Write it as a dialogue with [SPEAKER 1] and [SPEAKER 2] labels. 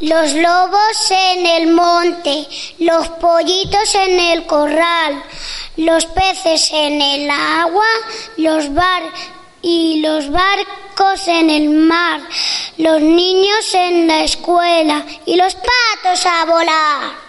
[SPEAKER 1] Los lobos en el monte, los pollitos en el corral, los peces en el agua, los bar y los barcos en el mar, los niños en la escuela y los patos a volar.